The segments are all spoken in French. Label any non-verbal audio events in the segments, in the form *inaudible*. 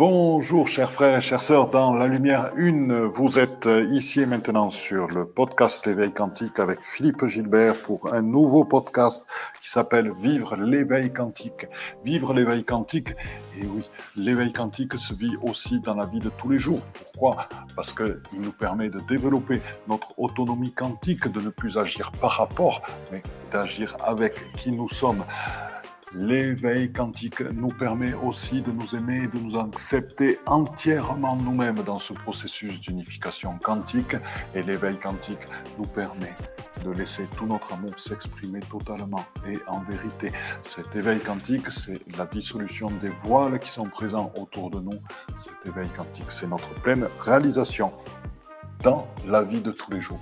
Bonjour chers frères et chères sœurs, dans la lumière une, vous êtes ici et maintenant sur le podcast L'éveil quantique avec Philippe Gilbert pour un nouveau podcast qui s'appelle Vivre l'éveil quantique. Vivre l'éveil quantique, et oui, l'éveil quantique se vit aussi dans la vie de tous les jours. Pourquoi? Parce qu'il nous permet de développer notre autonomie quantique, de ne plus agir par rapport, mais d'agir avec qui nous sommes. L'éveil quantique nous permet aussi de nous aimer et de nous accepter entièrement nous-mêmes dans ce processus d'unification quantique. Et l'éveil quantique nous permet de laisser tout notre amour s'exprimer totalement et en vérité. Cet éveil quantique, c'est la dissolution des voiles qui sont présents autour de nous. Cet éveil quantique, c'est notre pleine réalisation dans la vie de tous les jours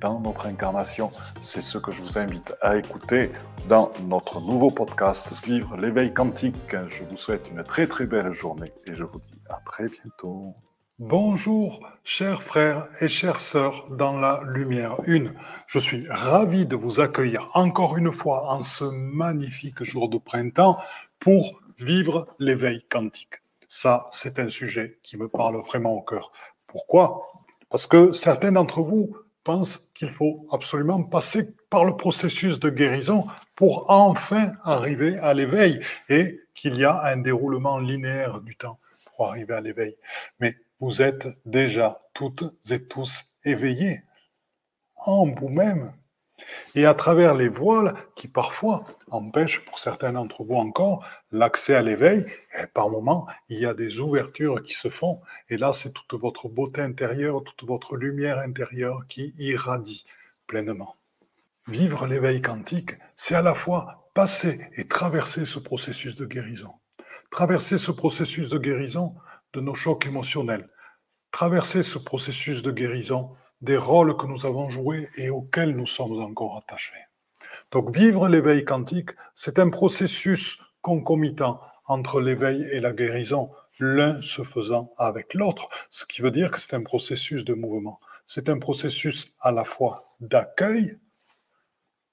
dans notre incarnation. C'est ce que je vous invite à écouter dans notre nouveau podcast Vivre l'éveil quantique. Je vous souhaite une très très belle journée et je vous dis à très bientôt. Bonjour, chers frères et chères sœurs dans la lumière une. Je suis ravi de vous accueillir encore une fois en ce magnifique jour de printemps pour vivre l'éveil quantique. Ça, c'est un sujet qui me parle vraiment au cœur. Pourquoi? Parce que certains d'entre vous pense qu'il faut absolument passer par le processus de guérison pour enfin arriver à l'éveil et qu'il y a un déroulement linéaire du temps pour arriver à l'éveil. Mais vous êtes déjà toutes et tous éveillés en vous-même et à travers les voiles qui parfois empêchent pour certains d'entre vous encore l'accès à l'éveil, par moments, il y a des ouvertures qui se font, et là, c'est toute votre beauté intérieure, toute votre lumière intérieure qui irradie pleinement. Vivre l'éveil quantique, c'est à la fois passer et traverser ce processus de guérison. Traverser ce processus de guérison de nos chocs émotionnels. Traverser ce processus de guérison des rôles que nous avons joués et auxquels nous sommes encore attachés. Donc vivre l'éveil quantique, c'est un processus concomitant entre l'éveil et la guérison, l'un se faisant avec l'autre, ce qui veut dire que c'est un processus de mouvement. C'est un processus à la fois d'accueil,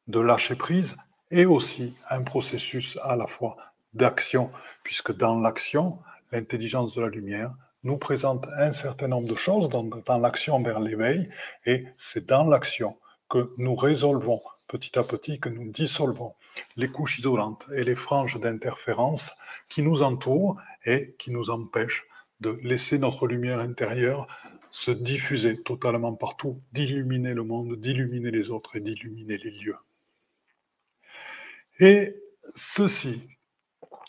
de lâcher prise, et aussi un processus à la fois d'action, puisque dans l'action, l'intelligence de la lumière nous présente un certain nombre de choses dans, l'action vers l'éveil, et c'est dans l'action que nous résolvons petit à petit, que nous dissolvons les couches isolantes et les franges d'interférence qui nous entourent et qui nous empêchent de laisser notre lumière intérieure se diffuser totalement partout, d'illuminer le monde, d'illuminer les autres et d'illuminer les lieux. Et ceci,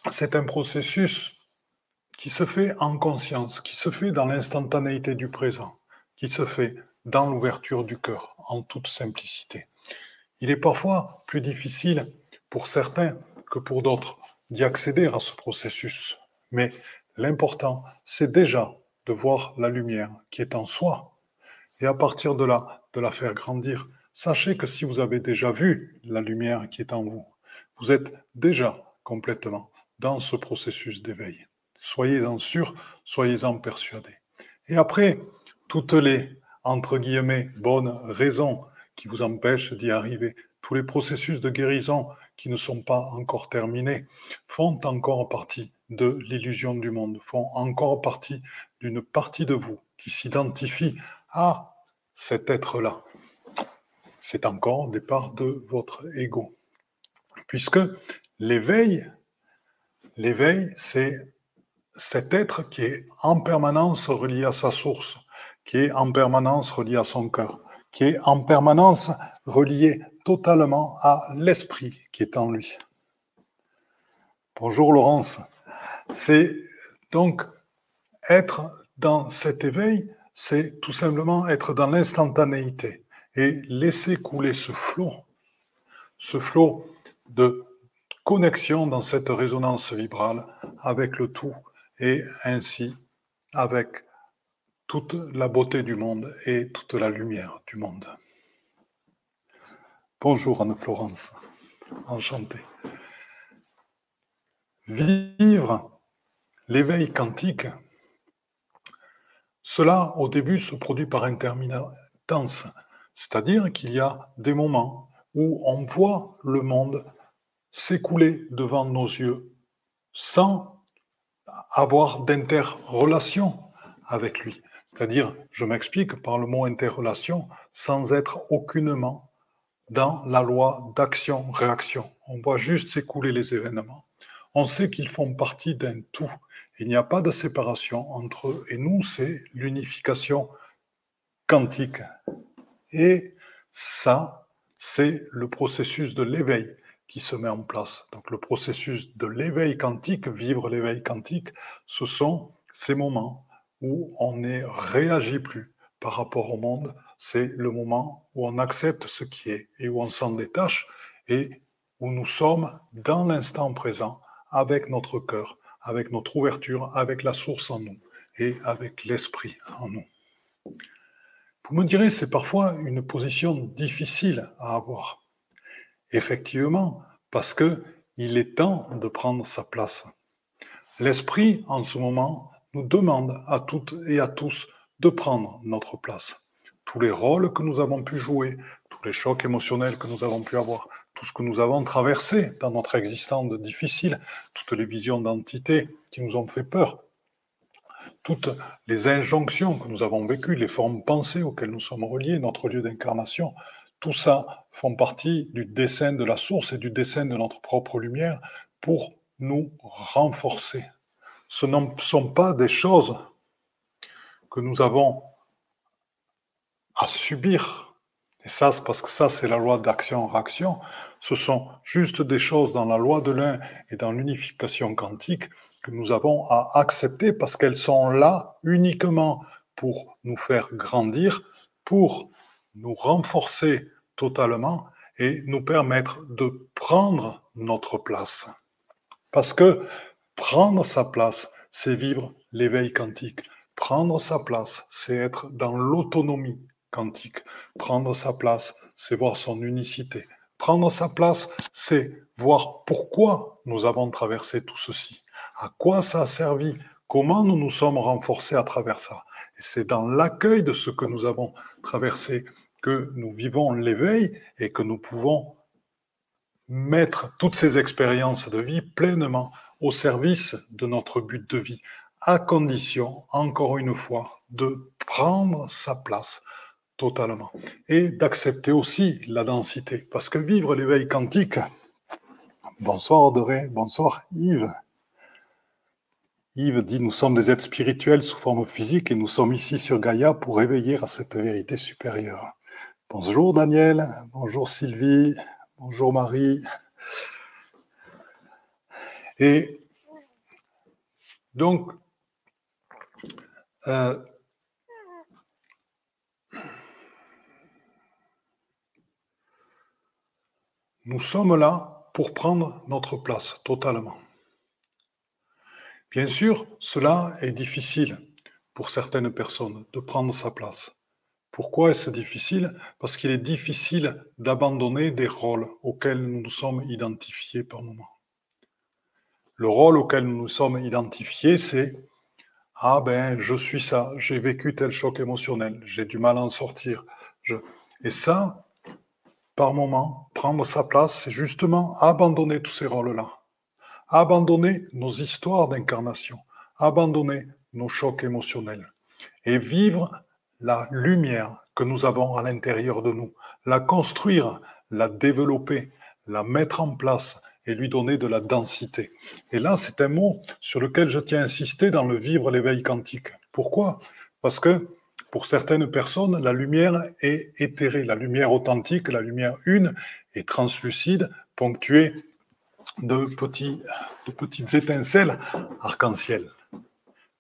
c'est un processus qui se fait en conscience, qui se fait dans l'instantanéité du présent, qui se fait dans l'ouverture du cœur, en toute simplicité. Il est parfois plus difficile pour certains que pour d'autres d'y accéder à ce processus, mais l'important, c'est déjà de voir la lumière qui est en soi, et à partir de là, de la faire grandir. Sachez que si vous avez déjà vu la lumière qui est en vous, vous êtes déjà complètement dans ce processus d'éveil. Soyez-en sûrs, soyez-en persuadés. Et après, toutes les, entre guillemets, bonnes raisons qui vous empêchent d'y arriver, tous les processus de guérison qui ne sont pas encore terminés, font encore partie de l'illusion du monde, font encore partie d'une partie de vous qui s'identifie à cet être-là. C'est encore des parts de votre ego. Puisque l'éveil, l'éveil, c'est cet être qui est en permanence relié à sa source, qui est en permanence relié à son cœur, qui est en permanence relié totalement à l'esprit qui est en lui. Bonjour Laurence. C'est donc être dans cet éveil, c'est tout simplement être dans l'instantanéité et laisser couler ce flot, ce flot de connexion dans cette résonance vibrale avec le tout et ainsi avec toute la beauté du monde et toute la lumière du monde. Bonjour Anne-Florence, enchanté. Vivre l'éveil quantique, cela au début se produit par intermittence, c'est-à-dire qu'il y a des moments où on voit le monde s'écouler devant nos yeux sans avoir d'interrelation avec lui. C'est-à-dire, je m'explique par le mot interrelation sans être aucunement dans la loi d'action-réaction. On voit juste s'écouler les événements. On sait qu'ils font partie d'un tout. Il n'y a pas de séparation entre eux et nous, c'est l'unification quantique. Et ça, c'est le processus de l'éveil qui se met en place. Donc le processus de l'éveil quantique, vivre l'éveil quantique, ce sont ces moments où on ne réagit plus par rapport au monde. C'est le moment où on accepte ce qui est et où on s'en détache et où nous sommes dans l'instant présent avec notre cœur, avec notre ouverture, avec la source en nous et avec l'esprit en nous. Vous me direz, c'est parfois une position difficile à avoir. Effectivement, parce que il est temps de prendre sa place. L'esprit, en ce moment, nous demande à toutes et à tous de prendre notre place. Tous les rôles que nous avons pu jouer, tous les chocs émotionnels que nous avons pu avoir, tout ce que nous avons traversé dans notre existence difficile, toutes les visions d'entité qui nous ont fait peur, toutes les injonctions que nous avons vécues, les formes pensées auxquelles nous sommes reliés, notre lieu d'incarnation, tout ça font partie du dessin de la source et du dessin de notre propre lumière pour nous renforcer. Ce ne sont pas des choses que nous avons à subir, et ça, parce que ça, c'est la loi d'action-réaction. Ce sont juste des choses dans la loi de l'un et dans l'unification quantique que nous avons à accepter parce qu'elles sont là uniquement pour nous faire grandir, pour nous renforcer totalement et nous permettre de prendre notre place. Parce que prendre sa place, c'est vivre l'éveil quantique. Prendre sa place, c'est être dans l'autonomie quantique. Prendre sa place, c'est voir son unicité. Prendre sa place, c'est voir pourquoi nous avons traversé tout ceci, à quoi ça a servi, comment nous nous sommes renforcés à travers ça? Et c'est dans l'accueil de ce que nous avons traversé que nous vivons l'éveil et que nous pouvons mettre toutes ces expériences de vie pleinement au service de notre but de vie, à condition, encore une fois, de prendre sa place, Totalement. Et d'accepter aussi la densité. Parce que vivre l'éveil quantique, bonsoir Audrey, bonsoir Yves. Yves dit, nous sommes des êtres spirituels sous forme physique et nous sommes ici sur Gaïa pour éveiller à cette vérité supérieure. Bonjour Daniel, bonjour Sylvie, bonjour Marie. Et donc, euh, Nous sommes là pour prendre notre place totalement. Bien sûr, cela est difficile pour certaines personnes de prendre sa place. Pourquoi est-ce difficile? Parce qu'il est difficile d'abandonner des rôles auxquels nous nous sommes identifiés par moment. Le rôle auquel nous nous sommes identifiés, c'est Ah ben, je suis ça, j'ai vécu tel choc émotionnel, j'ai du mal à en sortir. Et ça, par moment, prendre sa place, c'est justement abandonner tous ces rôles-là. Abandonner nos histoires d'incarnation, abandonner nos chocs émotionnels et vivre la lumière que nous avons à l'intérieur de nous, la construire, la développer, la mettre en place et lui donner de la densité. Et là, c'est un mot sur lequel je tiens à insister dans le vivre l'éveil quantique. Pourquoi? Parce que pour certaines personnes, la lumière est éthérée, la lumière authentique, la lumière une est translucide, ponctuée de, petits, de petites étincelles arc-en-ciel.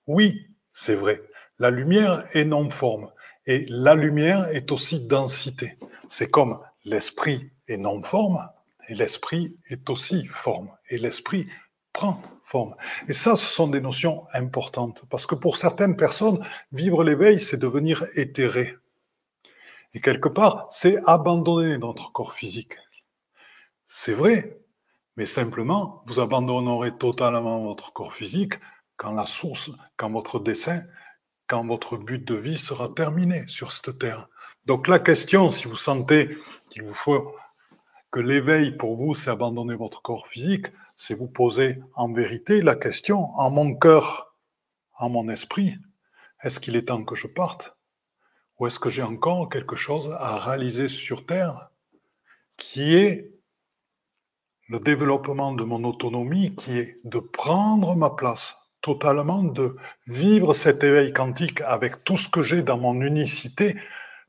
Oui, c'est vrai, la lumière est non-forme et la lumière est aussi densité. C'est comme l'esprit est non-forme et l'esprit est aussi forme. Et l'esprit prend forme. Et ça, ce sont des notions importantes, parce que pour certaines personnes, vivre l'éveil, c'est devenir éthéré. Et quelque part, c'est abandonner notre corps physique. C'est vrai, mais simplement, vous abandonnerez totalement votre corps physique quand la source, quand votre dessein, quand votre but de vie sera terminé sur cette terre. Donc la question, si vous sentez qu'il vous faut que l'éveil pour vous, c'est abandonner votre corps physique, c'est vous poser en vérité la question, en mon cœur, en mon esprit, est-ce qu'il est temps que je parte? Ou est-ce que j'ai encore quelque chose à réaliser sur Terre qui est le développement de mon autonomie, qui est de prendre ma place totalement, de vivre cet éveil quantique avec tout ce que j'ai dans mon unicité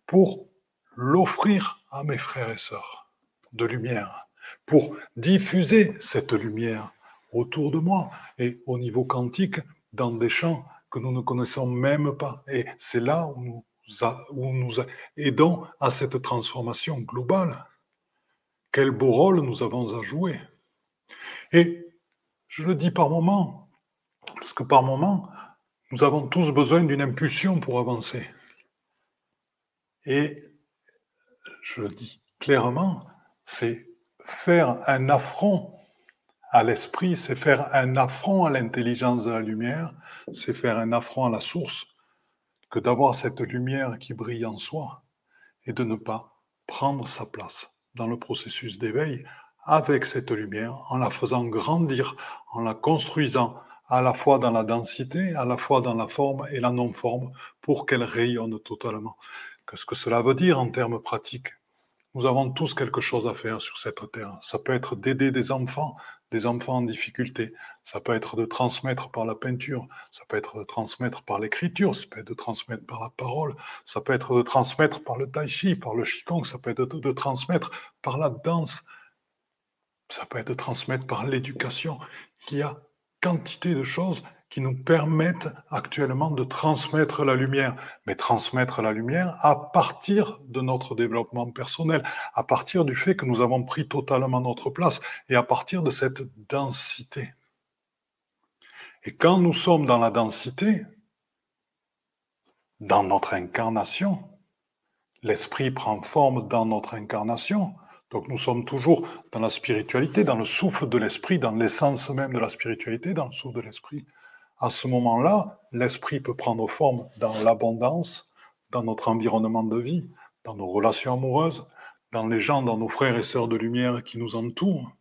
pour l'offrir à mes frères et sœurs de lumière, pour diffuser cette lumière autour de moi et au niveau quantique dans des champs que nous ne connaissons même pas. Et c'est là où nous, où nous aidons à cette transformation globale. Quel beau rôle nous avons à jouer. Et je le dis par moment, parce que par moment, nous avons tous besoin d'une impulsion pour avancer. Et je le dis clairement, c'est faire un affront à l'esprit, c'est faire un affront à l'intelligence de la lumière, c'est faire un affront à la source que d'avoir cette lumière qui brille en soi et de ne pas prendre sa place dans le processus d'éveil avec cette lumière, en la faisant grandir, en la construisant à la fois dans la densité, à la fois dans la forme et la non-forme, pour qu'elle rayonne totalement. Qu'est-ce que cela veut dire en termes pratiques? Nous avons tous quelque chose à faire sur cette terre. Ça peut être d'aider des enfants, des enfants en difficulté. Ça peut être de transmettre par la peinture, ça peut être de transmettre par l'écriture, ça peut être de transmettre par la parole, ça peut être de transmettre par le tai chi, par le qigong, ça peut être de, transmettre par la danse, ça peut être de transmettre par l'éducation. Il y a quantité de choses qui nous permettent actuellement de transmettre la lumière, mais transmettre la lumière à partir de notre développement personnel, à partir du fait que nous avons pris totalement notre place et à partir de cette densité. Et quand nous sommes dans la densité, dans notre incarnation, l'esprit prend forme dans notre incarnation, donc nous sommes toujours dans la spiritualité, dans le souffle de l'esprit, dans l'essence même de la spiritualité, dans le souffle de l'esprit à ce moment-là, l'esprit peut prendre forme dans l'abondance, dans notre environnement de vie, dans nos relations amoureuses, dans les gens, dans nos frères et sœurs de lumière qui nous entourent.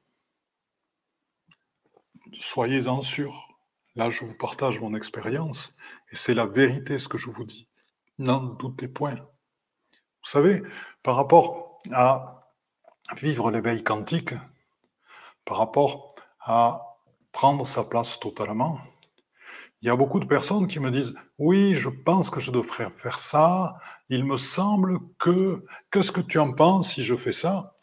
Soyez-en sûrs. Là, je vous partage mon expérience et c'est la vérité ce que je vous dis. N'en doutez point. Vous savez, par rapport à vivre l'éveil quantique, par rapport à prendre sa place totalement, il y a beaucoup de personnes qui me disent oui, je pense que je devrais faire ça. Il me semble que qu'est-ce que tu en penses si je fais ça?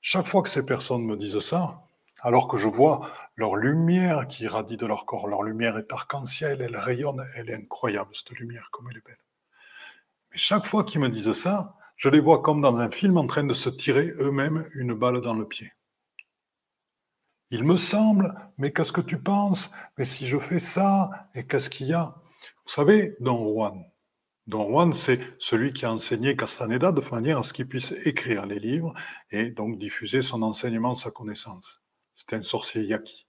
Chaque fois que ces personnes me disent ça, alors que je vois leur lumière qui irradie de leur corps, leur lumière est arc-en-ciel, elle rayonne, elle est incroyable cette lumière, comme elle est belle. Mais chaque fois qu'ils me disent ça, je les vois comme dans un film en train de se tirer eux-mêmes une balle dans le pied. Il me semble, mais qu'est-ce que tu penses? Mais si je fais ça, et qu'est-ce qu'il y a? Vous savez, Don Juan, Don Juan, c'est celui qui a enseigné Castaneda de manière à ce qu'il puisse écrire les livres et donc diffuser son enseignement, sa connaissance. C'est un sorcier yaqui.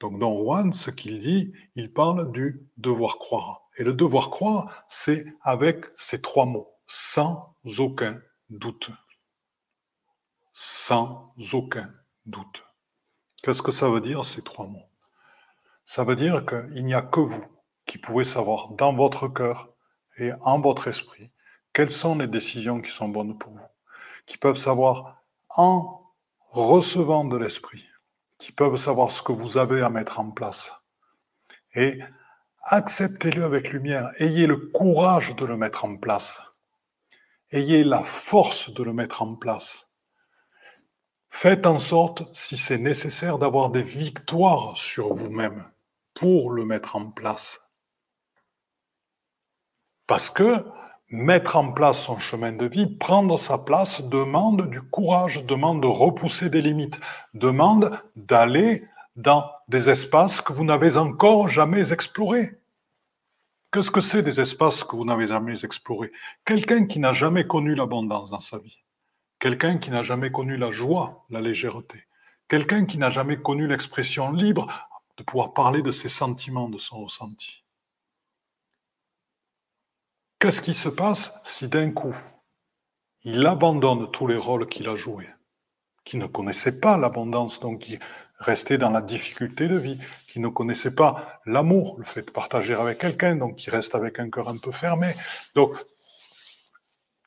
Donc Don Juan, ce qu'il dit, il parle du devoir croire. Et le devoir croire, c'est avec ces trois mots, sans aucun doute. Sans aucun doute. Qu'est-ce que ça veut dire ces trois mots? Ça veut dire qu'il n'y a que vous qui pouvez savoir dans votre cœur et en votre esprit quelles sont les décisions qui sont bonnes pour vous, qui peuvent savoir en recevant de l'esprit, qui peuvent savoir ce que vous avez à mettre en place. Et acceptez-le avec lumière, ayez le courage de le mettre en place, ayez la force de le mettre en place. Faites en sorte, si c'est nécessaire, d'avoir des victoires sur vous-même pour le mettre en place. Parce que mettre en place son chemin de vie, prendre sa place, demande du courage, demande de repousser des limites, demande d'aller dans des espaces que vous n'avez encore jamais explorés. Qu'est-ce que c'est des espaces que vous n'avez jamais explorés? Quelqu'un qui n'a jamais connu l'abondance dans sa vie. Quelqu'un qui n'a jamais connu la joie, la légèreté, quelqu'un qui n'a jamais connu l'expression libre de pouvoir parler de ses sentiments, de son ressenti. Qu'est-ce qui se passe si d'un coup, il abandonne tous les rôles qu'il a joués, qui ne connaissait pas l'abondance, donc qui restaient dans la difficulté de vie, qui ne connaissaient pas l'amour, le fait de partager avec quelqu'un, donc qui restent avec un cœur un peu fermé, donc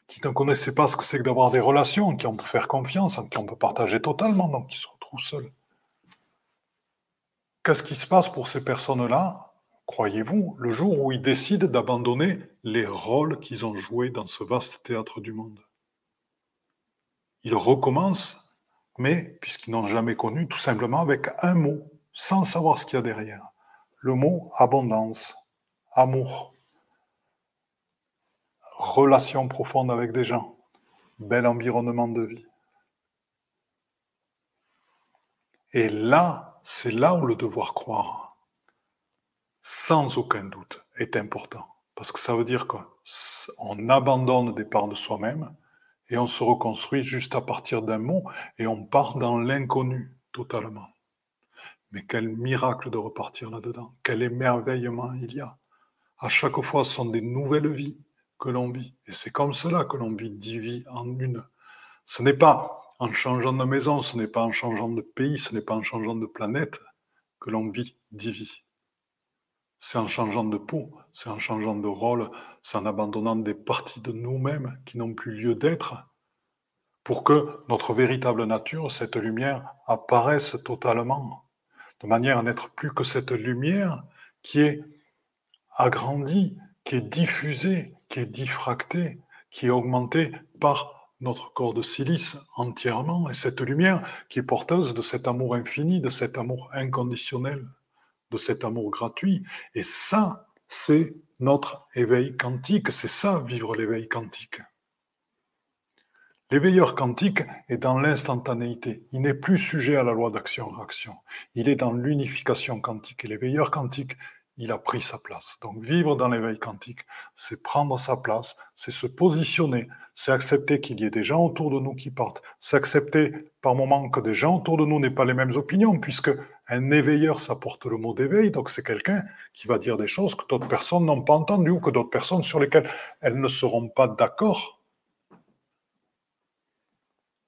qui ne connaissaient pas ce que c'est que d'avoir des relations, qui on peut faire confiance, qui on peut partager totalement, donc qui se retrouvent seuls. Qu'est-ce qui se passe pour ces personnes-là, croyez-vous, le jour où ils décident d'abandonner les rôles qu'ils ont joués dans ce vaste théâtre du monde? Ils recommencent mais puisqu'ils n'ont jamais connu, tout simplement avec un mot, sans savoir ce qu'il y a derrière. Le mot abondance, amour, relation profonde avec des gens, bel environnement de vie. Et là, c'est là où le devoir croire, sans aucun doute, est important. Parce que ça veut dire qu'on abandonne des parts de soi-même et on se reconstruit juste à partir d'un mot et on part dans l'inconnu totalement. Mais quel miracle de repartir là-dedans, quel émerveillement il y a. À chaque fois, ce sont des nouvelles vies que l'on vit. Et c'est comme cela que l'on vit dix vies en une. Ce n'est pas en changeant de maison, ce n'est pas en changeant de pays, ce n'est pas en changeant de planète que l'on vit dix vies. C'est en changeant de peau, c'est en changeant de rôle, c'est en abandonnant des parties de nous-mêmes qui n'ont plus lieu d'être, pour que notre véritable nature, cette lumière, apparaisse totalement, de manière à n'être plus que cette lumière qui est agrandie, qui est diffusée, qui est diffractée, qui est augmentée par notre corps de silice entièrement, et cette lumière qui est porteuse de cet amour infini, de cet amour inconditionnel, de cet amour gratuit. Et ça, c'est notre éveil quantique, c'est ça, vivre l'éveil quantique. L'éveilleur quantique est dans l'instantanéité. Il n'est plus sujet à la loi d'action-réaction. Il est dans l'unification quantique. Et l'éveilleur quantique, il a pris sa place. Donc vivre dans l'éveil quantique, c'est prendre sa place, c'est se positionner, c'est accepter qu'il y ait des gens autour de nous qui partent, c'est accepter par moment que des gens autour de nous n'aient pas les mêmes opinions, puisque un éveilleur, ça porte le mot d'éveil, donc c'est quelqu'un qui va dire des choses que d'autres personnes n'ont pas entendues ou que d'autres personnes sur lesquelles elles ne seront pas d'accord.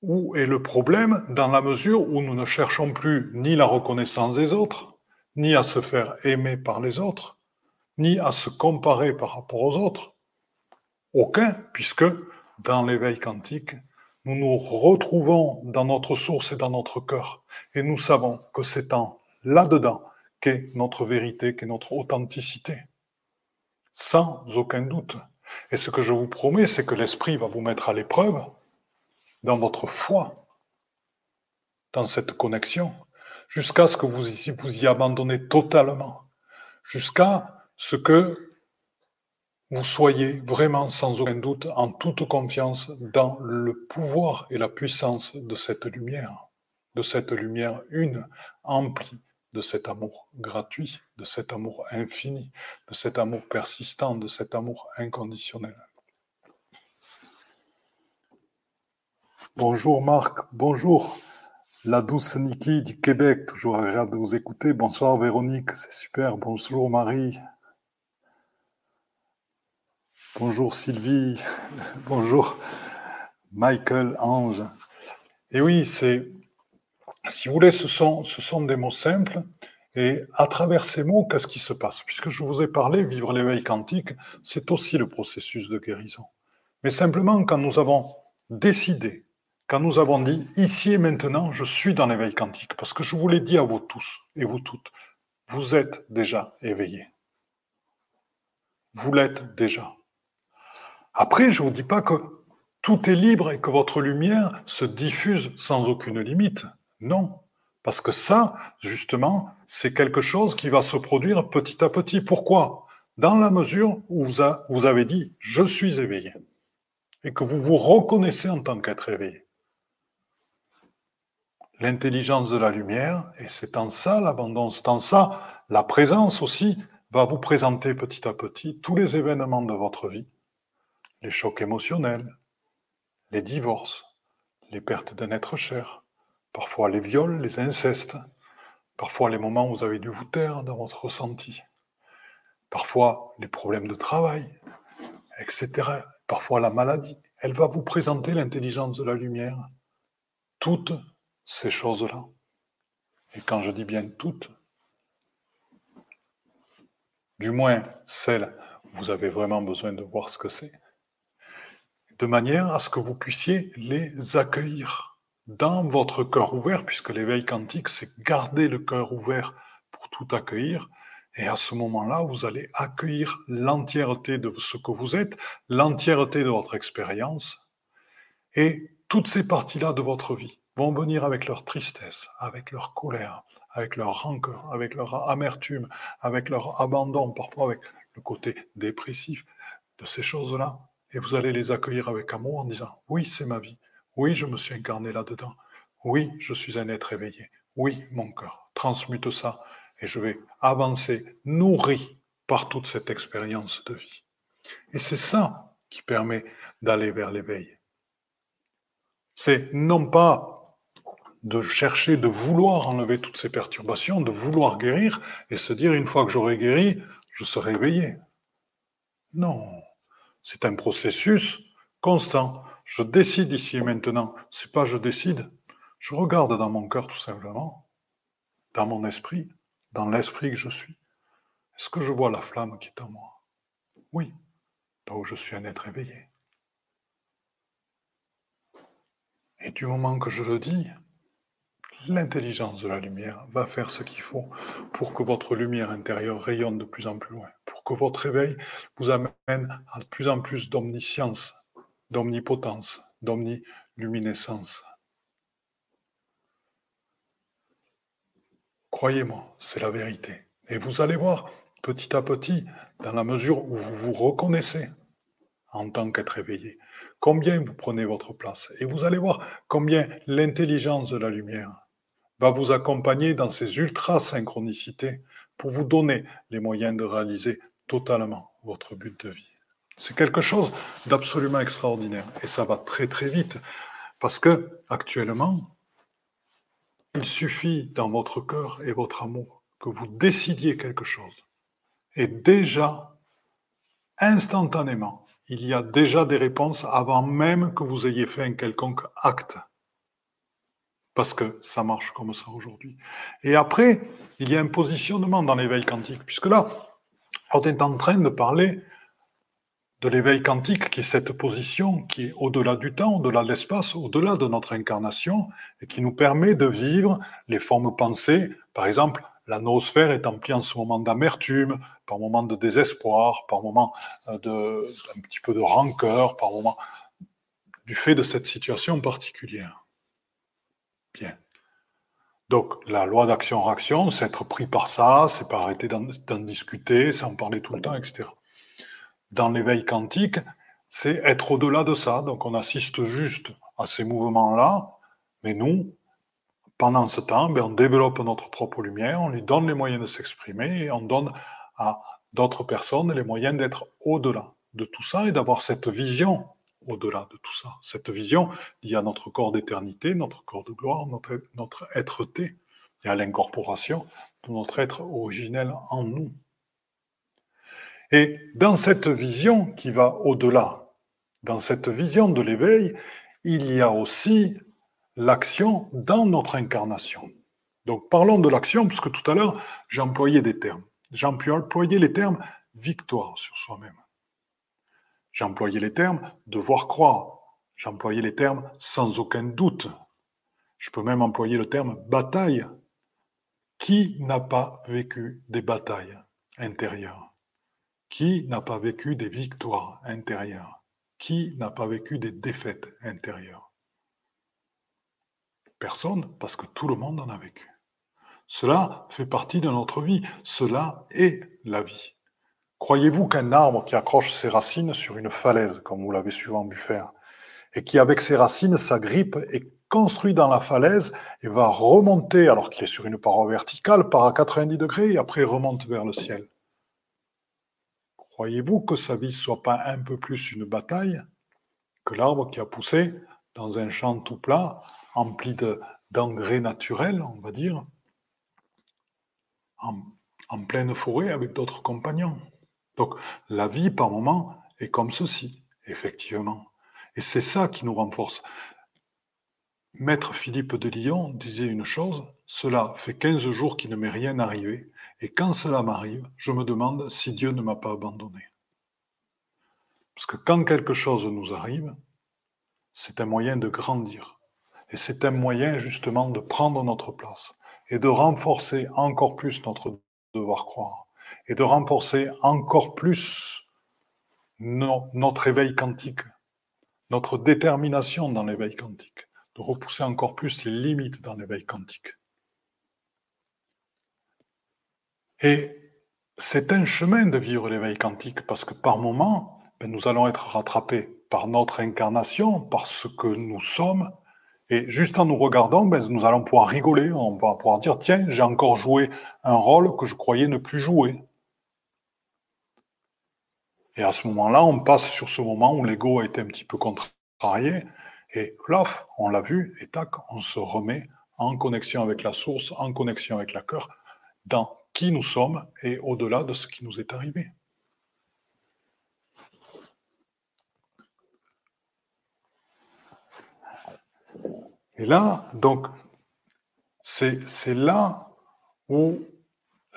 Où est le problème dans la mesure où nous ne cherchons plus ni la reconnaissance des autres, ni à se faire aimer par les autres, ni à se comparer par rapport aux autres. Aucun, puisque dans l'éveil quantique, nous nous retrouvons dans notre source et dans notre cœur. Et nous savons que c'est en là-dedans qu'est notre vérité, qu'est notre authenticité. Sans aucun doute. Et ce que je vous promets, c'est que l'Esprit va vous mettre à l'épreuve dans votre foi, dans cette connexion, jusqu'à ce que vous y, vous abandonnez totalement, jusqu'à ce que vous soyez vraiment sans aucun doute en toute confiance dans le pouvoir et la puissance de cette lumière, de cette lumière une, emplie de cet amour gratuit, de cet amour infini, de cet amour persistant, de cet amour inconditionnel. Bonjour Marc, bonjour. La douce Niki du Québec, toujours agréable de vous écouter. Bonsoir Véronique, c'est super. Bonjour Marie. Bonjour Sylvie. *laughs* Bonjour Michael Ange. Et oui, c'est, si vous voulez, ce sont, ce sont des mots simples. Et à travers ces mots, qu'est-ce qui se passe? Puisque je vous ai parlé, vivre l'éveil quantique, c'est aussi le processus de guérison. Mais simplement, quand nous avons décidé quand nous avons dit ici et maintenant, je suis dans l'éveil quantique, parce que je vous l'ai dit à vous tous et vous toutes, vous êtes déjà éveillés. Vous l'êtes déjà. Après, je ne vous dis pas que tout est libre et que votre lumière se diffuse sans aucune limite. Non. Parce que ça, justement, c'est quelque chose qui va se produire petit à petit. Pourquoi? Dans la mesure où vous avez dit je suis éveillé et que vous vous reconnaissez en tant qu'être éveillé l'intelligence de la lumière, et c'est en ça l'abondance, c'est en ça la présence aussi va vous présenter petit à petit tous les événements de votre vie, les chocs émotionnels, les divorces, les pertes d'un être cher, parfois les viols, les incestes, parfois les moments où vous avez dû vous taire dans votre ressenti, parfois les problèmes de travail, etc., parfois la maladie. Elle va vous présenter l'intelligence de la lumière, toutes ces choses-là. et quand je dis bien toutes, du moins celles où vous avez vraiment besoin de voir ce que c'est, de manière à ce que vous puissiez les accueillir dans votre cœur ouvert, puisque l'éveil quantique, c'est garder le cœur ouvert pour tout accueillir. Et à ce moment-là, vous allez accueillir l'entièreté de ce que vous êtes, l'entièreté de votre expérience, et toutes ces parties-là de votre vie vont venir avec leur tristesse, avec leur colère, avec leur rancœur, avec leur amertume, avec leur abandon, parfois avec le côté dépressif de ces choses-là. Et vous allez les accueillir avec amour en disant, oui, c'est ma vie. Oui, je me suis incarné là-dedans. Oui, je suis un être éveillé. Oui, mon cœur, transmute ça et je vais avancer nourri par toute cette expérience de vie. Et c'est ça qui permet d'aller vers l'éveil. C'est non pas de chercher, de vouloir enlever toutes ces perturbations, de vouloir guérir et se dire une fois que j'aurai guéri, je serai éveillé. Non, c'est un processus constant. Je décide ici et maintenant. C'est pas je décide. Je regarde dans mon cœur tout simplement, dans mon esprit, dans l'esprit que je suis. Est-ce que je vois la flamme qui est en moi? Oui, là où je suis un être éveillé. Et du moment que je le dis, l'intelligence de la lumière va faire ce qu'il faut pour que votre lumière intérieure rayonne de plus en plus loin, pour que votre éveil vous amène à de plus en plus d'omniscience, d'omnipotence, d'omniluminescence. Croyez-moi, c'est la vérité. Et vous allez voir, petit à petit, dans la mesure où vous vous reconnaissez en tant qu'être éveillé, combien vous prenez votre place. Et vous allez voir combien l'intelligence de la lumière va vous accompagner dans ces ultra-synchronicités pour vous donner les moyens de réaliser totalement votre but de vie. C'est quelque chose d'absolument extraordinaire et ça va très très vite parce que actuellement, il suffit dans votre cœur et votre amour que vous décidiez quelque chose. Et déjà, instantanément, il y a déjà des réponses avant même que vous ayez fait un quelconque acte parce que ça marche comme ça aujourd'hui. Et après, il y a un positionnement dans l'éveil quantique, puisque là, on est en train de parler de l'éveil quantique, qui est cette position qui est au-delà du temps, au-delà de l'espace, au-delà de notre incarnation, et qui nous permet de vivre les formes pensées. Par exemple, la noosphère est emplie en ce moment d'amertume, par moment de désespoir, par moment euh, de, un petit peu de rancœur, par moment du fait de cette situation particulière. Donc, la loi d'action-réaction, c'est être pris par ça, c'est pas arrêter d'en discuter, c'est en parler tout le temps, etc. Dans l'éveil quantique, c'est être au-delà de ça. Donc, on assiste juste à ces mouvements-là, mais nous, pendant ce temps, ben, on développe notre propre lumière, on lui donne les moyens de s'exprimer et on donne à d'autres personnes les moyens d'être au-delà de tout ça et d'avoir cette vision au-delà de tout ça. Cette vision liée à notre corps d'éternité, notre corps de gloire, notre, être-té, et à l'incorporation de notre être originel en nous. Et dans cette vision qui va au-delà, dans cette vision de l'éveil, il y a aussi l'action dans notre incarnation. Donc parlons de l'action, puisque tout à l'heure, j'ai employé des termes. J'ai employé les termes victoire sur soi-même. J'ai employé les termes devoir croire. J'ai employé les termes sans aucun doute. Je peux même employer le terme bataille. Qui n'a pas vécu des batailles intérieures? Qui n'a pas vécu des victoires intérieures? Qui n'a pas vécu des défaites intérieures? Personne, parce que tout le monde en a vécu. Cela fait partie de notre vie. Cela est la vie. Croyez-vous qu'un arbre qui accroche ses racines sur une falaise, comme vous l'avez souvent vu faire, et qui avec ses racines s'agrippe et construit dans la falaise et va remonter, alors qu'il est sur une paroi verticale, par à 90 degrés et après remonte vers le ciel? Croyez-vous que sa vie soit pas un peu plus une bataille que l'arbre qui a poussé dans un champ tout plat, empli d'engrais naturels, on va dire, en pleine forêt avec d'autres compagnons? Donc la vie par moment est comme ceci, effectivement. Et c'est ça qui nous renforce. Maître Philippe de Lyon disait une chose, cela fait 15 jours qu'il ne m'est rien arrivé, et quand cela m'arrive, je me demande si Dieu ne m'a pas abandonné. Parce que quand quelque chose nous arrive, c'est un moyen de grandir. Et c'est un moyen justement de prendre notre place et de renforcer encore plus notre devoir croire et de renforcer encore plus notre éveil quantique, notre détermination dans l'éveil quantique, de repousser encore plus les limites dans l'éveil quantique. Et c'est un chemin de vivre l'éveil quantique parce que par moments, ben, nous allons être rattrapés par notre incarnation, par ce que nous sommes. Et juste en nous regardant, ben, nous allons pouvoir rigoler, on va pouvoir dire, tiens, j'ai encore joué un rôle que je croyais ne plus jouer. Et à ce moment-là, on passe sur ce moment où l'ego a été un petit peu contrarié, et plof, on l'a vu, et tac, on se remet en connexion avec la source, en connexion avec la cœur, dans qui nous sommes et au-delà de ce qui nous est arrivé. Et là, donc, c'est là où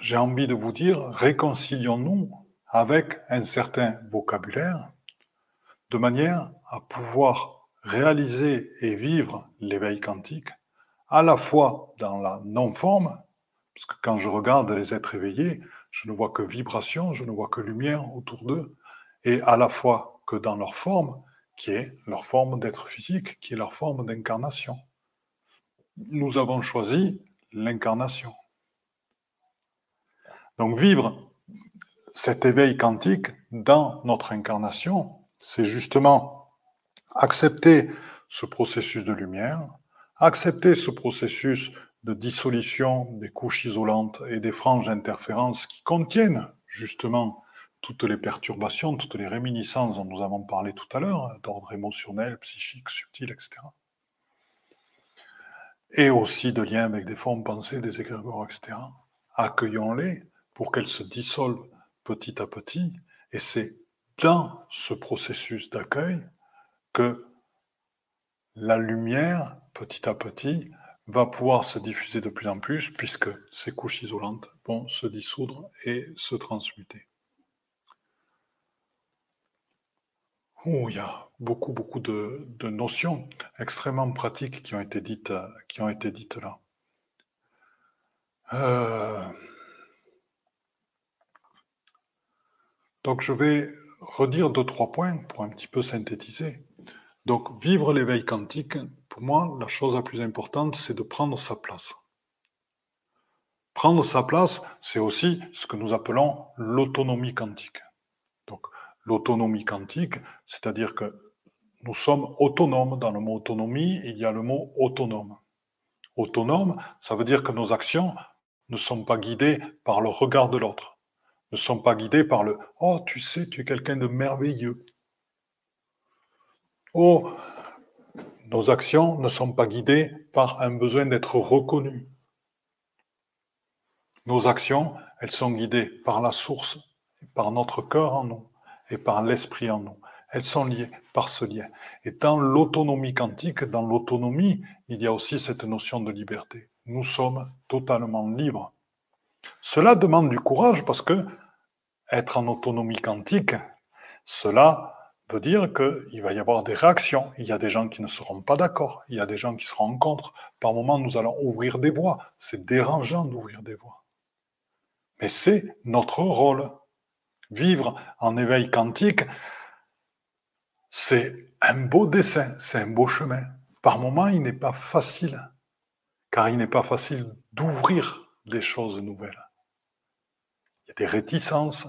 j'ai envie de vous dire, réconcilions-nous avec un certain vocabulaire, de manière à pouvoir réaliser et vivre l'éveil quantique, à la fois dans la non-forme, parce que quand je regarde les êtres éveillés, je ne vois que vibration, je ne vois que lumière autour d'eux, et à la fois que dans leur forme, qui est leur forme d'être physique, qui est leur forme d'incarnation. Nous avons choisi l'incarnation. Donc vivre cet éveil quantique dans notre incarnation, c'est justement accepter ce processus de lumière, accepter ce processus de dissolution des couches isolantes et des franges d'interférence qui contiennent justement toutes les perturbations, toutes les réminiscences dont nous avons parlé tout à l'heure, d'ordre émotionnel, psychique, subtil, etc. Et aussi de liens avec des formes pensées, des égrégores, etc. Accueillons-les pour qu'elles se dissolvent petit à petit, et c'est dans ce processus d'accueil que la lumière, petit à petit, va pouvoir se diffuser de plus en plus, puisque ces couches isolantes vont se dissoudre et se transmuter. Oh, il y a beaucoup, beaucoup de, notions extrêmement pratiques qui ont été dites, qui ont été dites là. Euh, Donc je vais redire deux, trois points pour un petit peu synthétiser. Donc vivre l'éveil quantique, pour moi, la chose la plus importante, c'est de prendre sa place. Prendre sa place, c'est aussi ce que nous appelons l'autonomie quantique. Donc l'autonomie quantique, c'est-à-dire que nous sommes autonomes. Dans le mot autonomie, il y a le mot autonome. Autonome, ça veut dire que nos actions ne sont pas guidées par le regard de l'autre ne sont pas guidés par le ⁇ Oh, tu sais, tu es quelqu'un de merveilleux ⁇ Oh, nos actions ne sont pas guidées par un besoin d'être reconnus. Nos actions, elles sont guidées par la source, par notre cœur en nous et par l'esprit en nous. Elles sont liées par ce lien. Et dans l'autonomie quantique, dans l'autonomie, il y a aussi cette notion de liberté. Nous sommes totalement libres cela demande du courage parce que être en autonomie quantique, cela veut dire qu'il va y avoir des réactions. Il y a des gens qui ne seront pas d'accord. Il y a des gens qui seront contre. Par moments, nous allons ouvrir des voies. C'est dérangeant d'ouvrir des voies. Mais c'est notre rôle. Vivre en éveil quantique, c'est un beau dessin, c'est un beau chemin. Par moments, il n'est pas facile, car il n'est pas facile d'ouvrir des choses nouvelles. Il y a des réticences,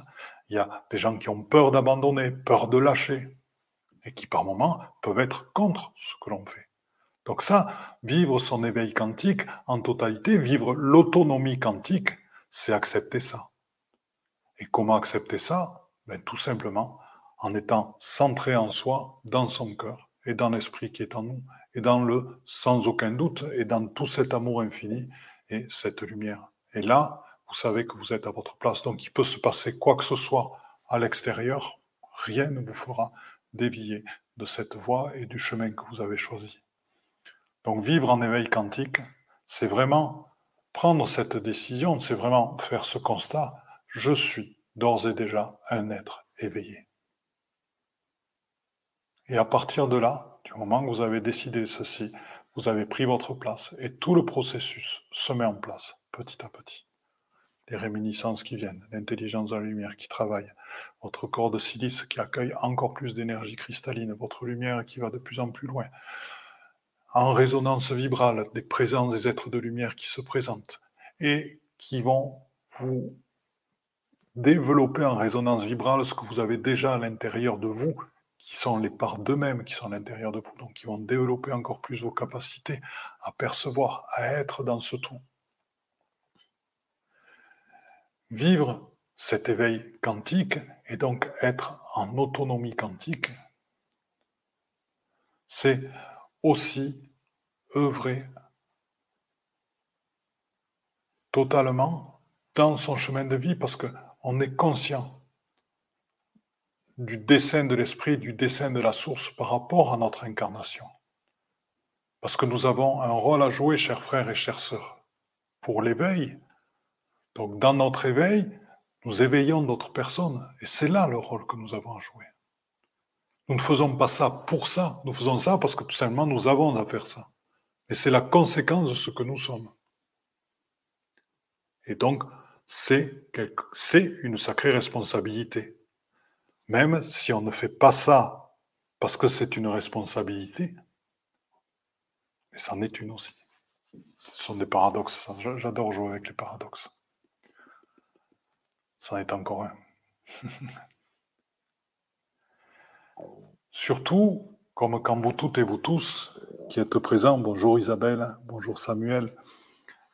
il y a des gens qui ont peur d'abandonner, peur de lâcher, et qui par moments peuvent être contre ce que l'on fait. Donc ça, vivre son éveil quantique en totalité, vivre l'autonomie quantique, c'est accepter ça. Et comment accepter ça? Ben, Tout simplement en étant centré en soi, dans son cœur, et dans l'esprit qui est en nous, et dans le sans aucun doute, et dans tout cet amour infini, et cette lumière. Et là, vous savez que vous êtes à votre place. Donc il peut se passer quoi que ce soit à l'extérieur, rien ne vous fera dévier de cette voie et du chemin que vous avez choisi. Donc vivre en éveil quantique, c'est vraiment prendre cette décision, c'est vraiment faire ce constat, je suis d'ores et déjà un être éveillé. Et à partir de là, du moment que vous avez décidé ceci, vous avez pris votre place et tout le processus se met en place petit à petit. Les réminiscences qui viennent, l'intelligence de la lumière qui travaille, votre corps de silice qui accueille encore plus d'énergie cristalline, votre lumière qui va de plus en plus loin, en résonance vibrale, des présences des êtres de lumière qui se présentent et qui vont vous développer en résonance vibrale ce que vous avez déjà à l'intérieur de vous qui sont les parts d'eux-mêmes qui sont à l'intérieur de vous, donc qui vont développer encore plus vos capacités à percevoir, à être dans ce tout. Vivre cet éveil quantique et donc être en autonomie quantique, c'est aussi œuvrer totalement dans son chemin de vie parce qu'on est conscient du dessin de l'esprit, du dessin de la source par rapport à notre incarnation. Parce que nous avons un rôle à jouer, chers frères et chères sœurs, pour l'éveil. Donc dans notre éveil, nous éveillons d'autres personnes, et c'est là le rôle que nous avons à jouer. Nous ne faisons pas ça pour ça, nous faisons ça parce que tout simplement nous avons à faire ça. Et c'est la conséquence de ce que nous sommes. Et donc, c'est une sacrée responsabilité. Même si on ne fait pas ça parce que c'est une responsabilité, mais c'en est une aussi. Ce sont des paradoxes. J'adore jouer avec les paradoxes. C'en est encore un. *laughs* Surtout, comme quand vous toutes et vous tous qui êtes présents, bonjour Isabelle, bonjour Samuel,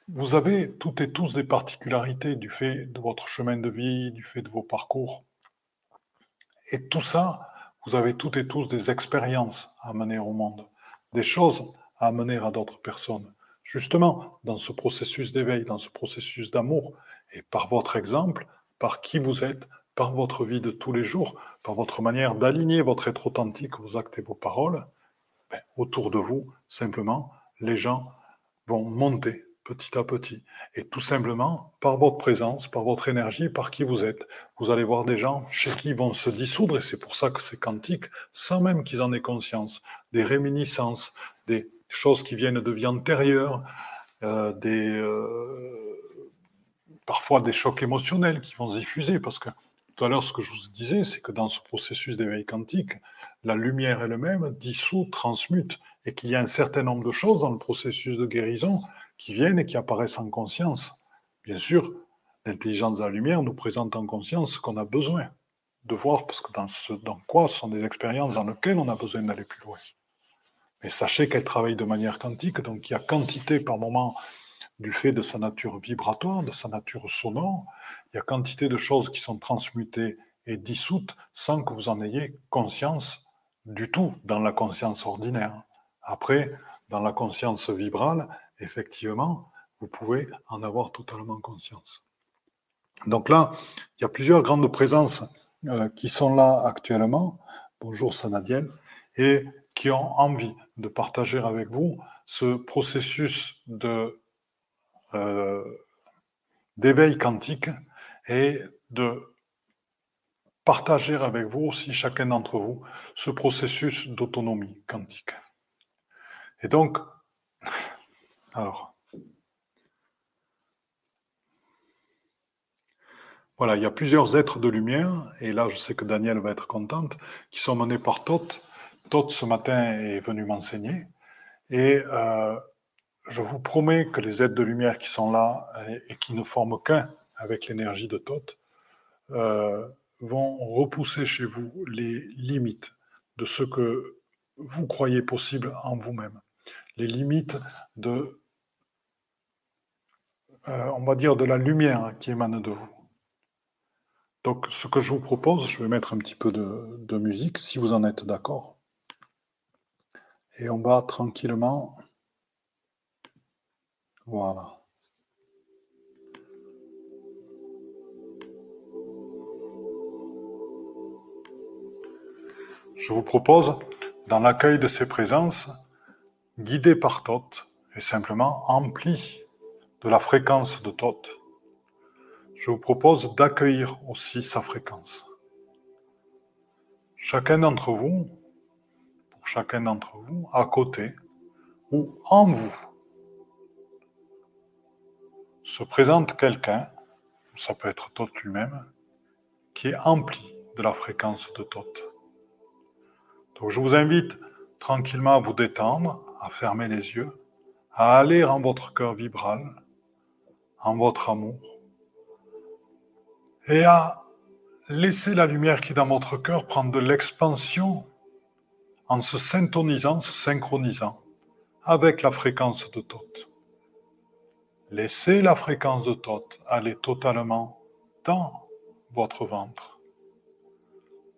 vous avez toutes et tous des particularités du fait de votre chemin de vie, du fait de vos parcours. Et tout ça, vous avez toutes et tous des expériences à amener au monde, des choses à amener à d'autres personnes. Justement, dans ce processus d'éveil, dans ce processus d'amour, et par votre exemple, par qui vous êtes, par votre vie de tous les jours, par votre manière d'aligner votre être authentique, vos actes et vos paroles, ben, autour de vous, simplement, les gens vont monter petit à petit. Et tout simplement, par votre présence, par votre énergie, par qui vous êtes, vous allez voir des gens chez qui ils vont se dissoudre, et c'est pour ça que c'est quantique, sans même qu'ils en aient conscience, des réminiscences, des choses qui viennent de vie antérieure, euh, des, euh, parfois des chocs émotionnels qui vont se diffuser, parce que tout à l'heure, ce que je vous disais, c'est que dans ce processus d'éveil quantique, la lumière elle-même dissout, transmute, et qu'il y a un certain nombre de choses dans le processus de guérison qui viennent et qui apparaissent en conscience. Bien sûr, l'intelligence de la lumière nous présente en conscience ce qu'on a besoin de voir, parce que dans, ce, quoi ce sont des expériences dans lesquelles on a besoin d'aller plus loin. Mais sachez qu'elle travaille de manière quantique, donc il y a quantité par moment du fait de sa nature vibratoire, de sa nature sonore, il y a quantité de choses qui sont transmutées et dissoutes sans que vous en ayez conscience du tout dans la conscience ordinaire. Après, dans la conscience vibrale, effectivement, vous pouvez en avoir totalement conscience. Donc là, il y a plusieurs grandes présences euh, qui sont là actuellement. Bonjour Sanadiel. Et qui ont envie de partager avec vous ce processus euh, d'éveil quantique et de partager avec vous aussi, chacun d'entre vous, ce processus d'autonomie quantique. Et donc, alors, voilà, il y a plusieurs êtres de lumière, et là je sais que Daniel va être contente, qui sont menés par Thoth. Thoth ce matin est venu m'enseigner, et euh, je vous promets que les êtres de lumière qui sont là et, qui ne forment qu'un avec l'énergie de Thoth euh, vont repousser chez vous les limites de ce que vous croyez possible en vous-même, les limites de euh, on va dire, de la lumière qui émane de vous. Donc, ce que je vous propose, je vais mettre un petit peu de, musique, si vous en êtes d'accord. Et on va tranquillement. Voilà. Je vous propose, dans l'accueil de ces présences, guidé par Thoth et simplement empli de la fréquence de Thoth, je vous propose d'accueillir aussi sa fréquence. Chacun d'entre vous, pour chacun d'entre vous, à côté ou en vous, se présente quelqu'un, ça peut être Thoth lui-même, qui est empli de la fréquence de Thoth. Donc je vous invite tranquillement à vous détendre, à fermer les yeux, à aller en votre cœur vibral, en votre amour, et à laisser la lumière qui est dans votre cœur prendre de l'expansion en se syntonisant, se synchronisant avec la fréquence de Thoth. Laissez la fréquence de Thoth aller totalement dans votre ventre,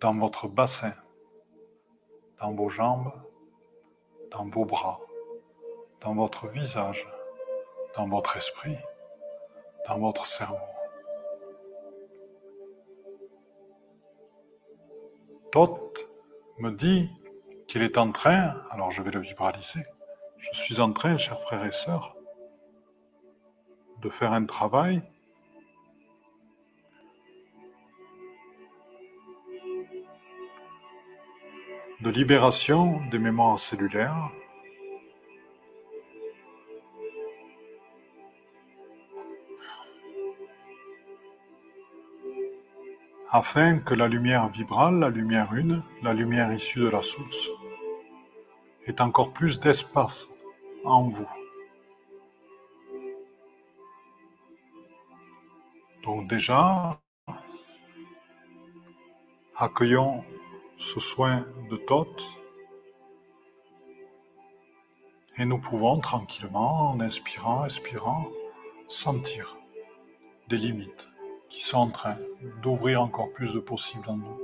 dans votre bassin, dans vos jambes, dans vos bras, dans votre visage, dans votre esprit, dans votre cerveau. Thoth me dit qu'il est en train, alors je vais le vibraliser, je suis en train, chers frères et sœurs, de faire un travail de libération des mémoires cellulaires afin que la lumière vibrale, la lumière une, la lumière issue de la source, ait encore plus d'espace en vous. Donc déjà, accueillons ce soin de Thoth et nous pouvons tranquillement, en inspirant, expirant, sentir des limites qui sont en train d'ouvrir encore plus de possibles en nous,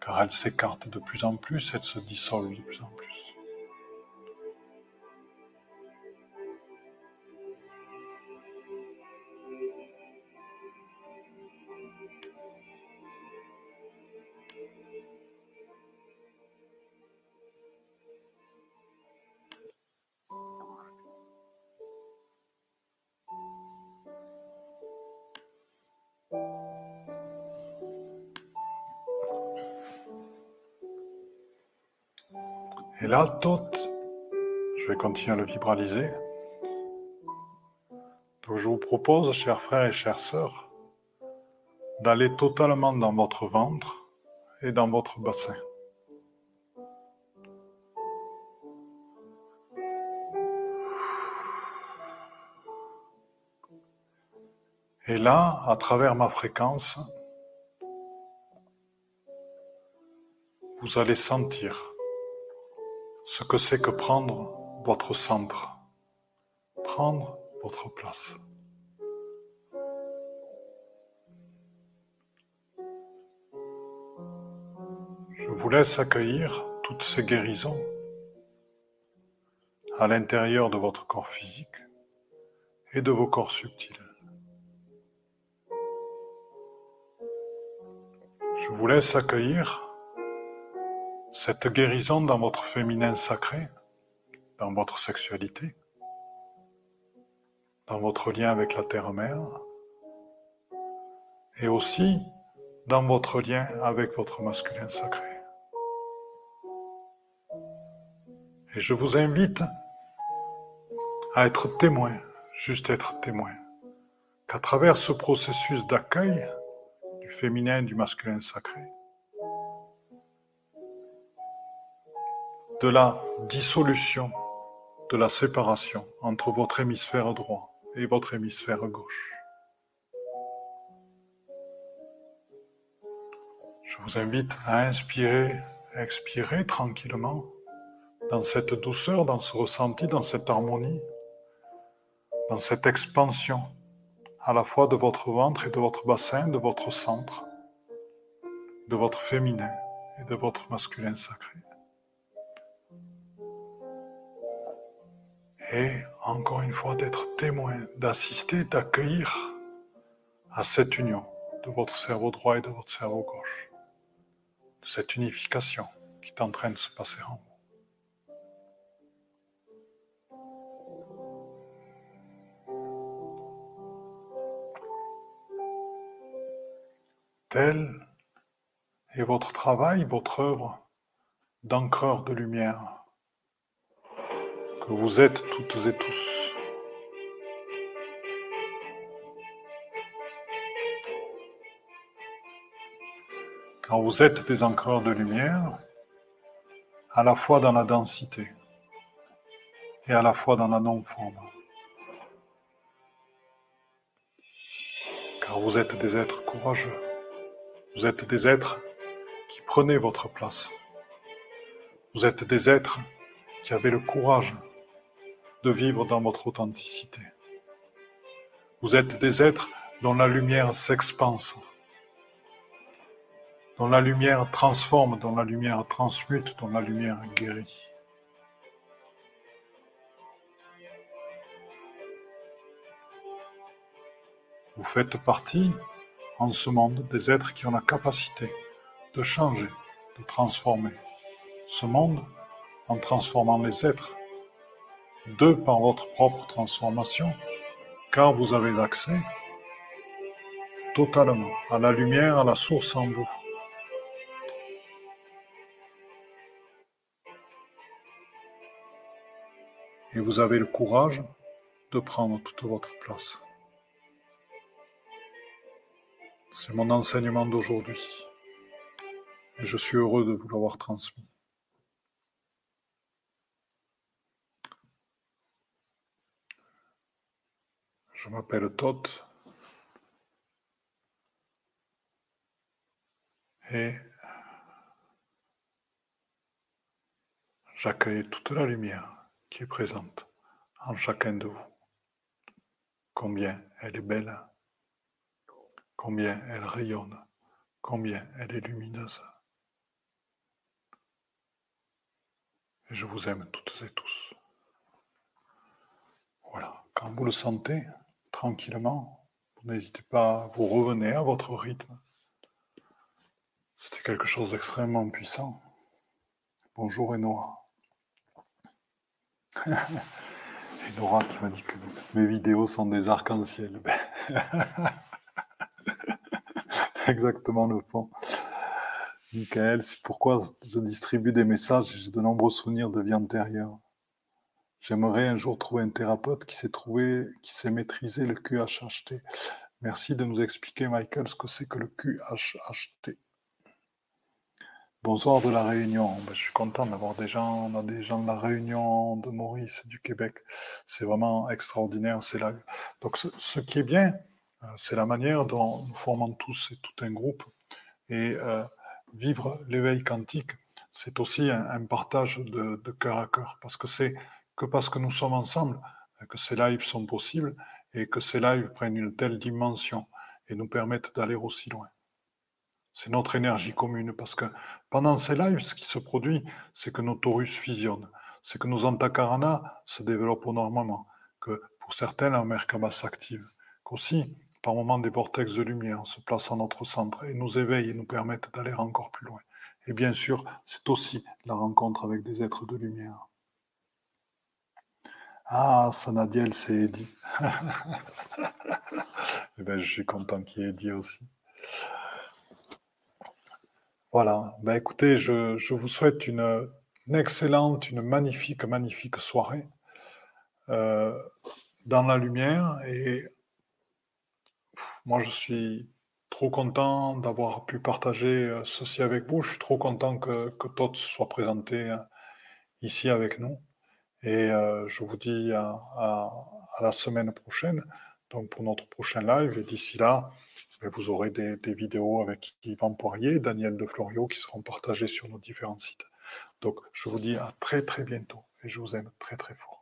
car elles s'écartent de plus en plus, elles se dissolvent de plus en plus. Et là, tout, je vais continuer à le vibraliser. Donc je vous propose, chers frères et chères sœurs, d'aller totalement dans votre ventre et dans votre bassin. Et là, à travers ma fréquence, vous allez sentir ce que c'est que prendre votre centre, prendre votre place. Je vous laisse accueillir toutes ces guérisons à l'intérieur de votre corps physique et de vos corps subtils. Je vous laisse accueillir cette guérison dans votre féminin sacré, dans votre sexualité, dans votre lien avec la terre-mère, et aussi dans votre lien avec votre masculin sacré. Et je vous invite à être témoin, juste être témoin, qu'à travers ce processus d'accueil du féminin et du masculin sacré, de la dissolution, de la séparation entre votre hémisphère droit et votre hémisphère gauche. Je vous invite à inspirer, expirer tranquillement dans cette douceur, dans ce ressenti, dans cette harmonie, dans cette expansion à la fois de votre ventre et de votre bassin, de votre centre, de votre féminin et de votre masculin sacré. et encore une fois d'être témoin, d'assister, d'accueillir à cette union de votre cerveau droit et de votre cerveau gauche, de cette unification qui est en train de se passer en vous. Tel est votre travail, votre œuvre d'encreur de lumière que vous êtes toutes et tous. Quand vous êtes des encreurs de lumière, à la fois dans la densité et à la fois dans la non-forme. Car vous êtes des êtres courageux. Vous êtes des êtres qui prenaient votre place. Vous êtes des êtres qui avaient le courage de vivre dans votre authenticité. Vous êtes des êtres dont la lumière s'expanse, dont la lumière transforme, dont la lumière transmute, dont la lumière guérit. Vous faites partie en ce monde des êtres qui ont la capacité de changer, de transformer ce monde en transformant les êtres, de par votre propre transformation, car vous avez accès totalement à la lumière, à la source en vous. Et vous avez le courage de prendre toute votre place. C'est mon enseignement d'aujourd'hui. Et je suis heureux de vous l'avoir transmis. Je m'appelle Todd et j'accueille toute la lumière qui est présente en chacun de vous. Combien elle est belle combien elle rayonne, combien elle est lumineuse. Et je vous aime toutes et tous. Voilà, quand vous le sentez, tranquillement, n'hésitez pas, vous revenez à votre rythme. C'était quelque chose d'extrêmement puissant. Bonjour Enora. *laughs* Enora qui m'a dit que mes vidéos sont des arcs-en-ciel. *laughs* exactement le fond. Michael, c'est pourquoi je distribue des messages et j'ai de nombreux souvenirs de vie antérieure. J'aimerais un jour trouver un thérapeute qui sait trouver, qui sait maîtriser le QHHT. Merci de nous expliquer, Michael, ce que c'est que le QHHT. Bonsoir de la Réunion. Ben, je suis content d'avoir des gens. On a des gens de la Réunion, de Maurice, du Québec. C'est vraiment extraordinaire. C'est. Donc, ce qui est bien, euh, c'est la manière dont nous formons tous et tout un groupe. Et euh, vivre l'éveil quantique, c'est aussi un, partage de, cœur à cœur, parce que c'est parce que nous sommes ensemble que ces lives sont possibles et que ces lives prennent une telle dimension et nous permettent d'aller aussi loin. C'est notre énergie commune, parce que pendant ces lives, ce qui se produit, c'est que nos taurus fusionnent, c'est que nos antakarana se développent énormément, que pour certains, la Merkaba s'active, qu'aussi par moments des vortex de lumière se placent à notre centre et nous éveillent et nous permettent d'aller encore plus loin. Et bien sûr, c'est aussi la rencontre avec des êtres de lumière. Ah, Sanadiel, c'est Eddy. *laughs* eh bien, je suis content qu'il y ait Eddy aussi. Voilà. Ben, écoutez, je, vous souhaite une, excellente, une magnifique, magnifique soirée euh, dans la lumière et moi, je suis trop content d'avoir pu partager euh, ceci avec vous. Je suis trop content que, que Todd soit présenté euh, ici avec nous. Et euh, je vous dis à, la semaine prochaine, donc pour notre prochain live. Et d'ici là, ben, vous aurez des, vidéos avec Yvan Poirier, Daniel de Florio qui seront partagées sur nos différents sites. Donc, je vous dis à très très bientôt et je vous aime très très fort.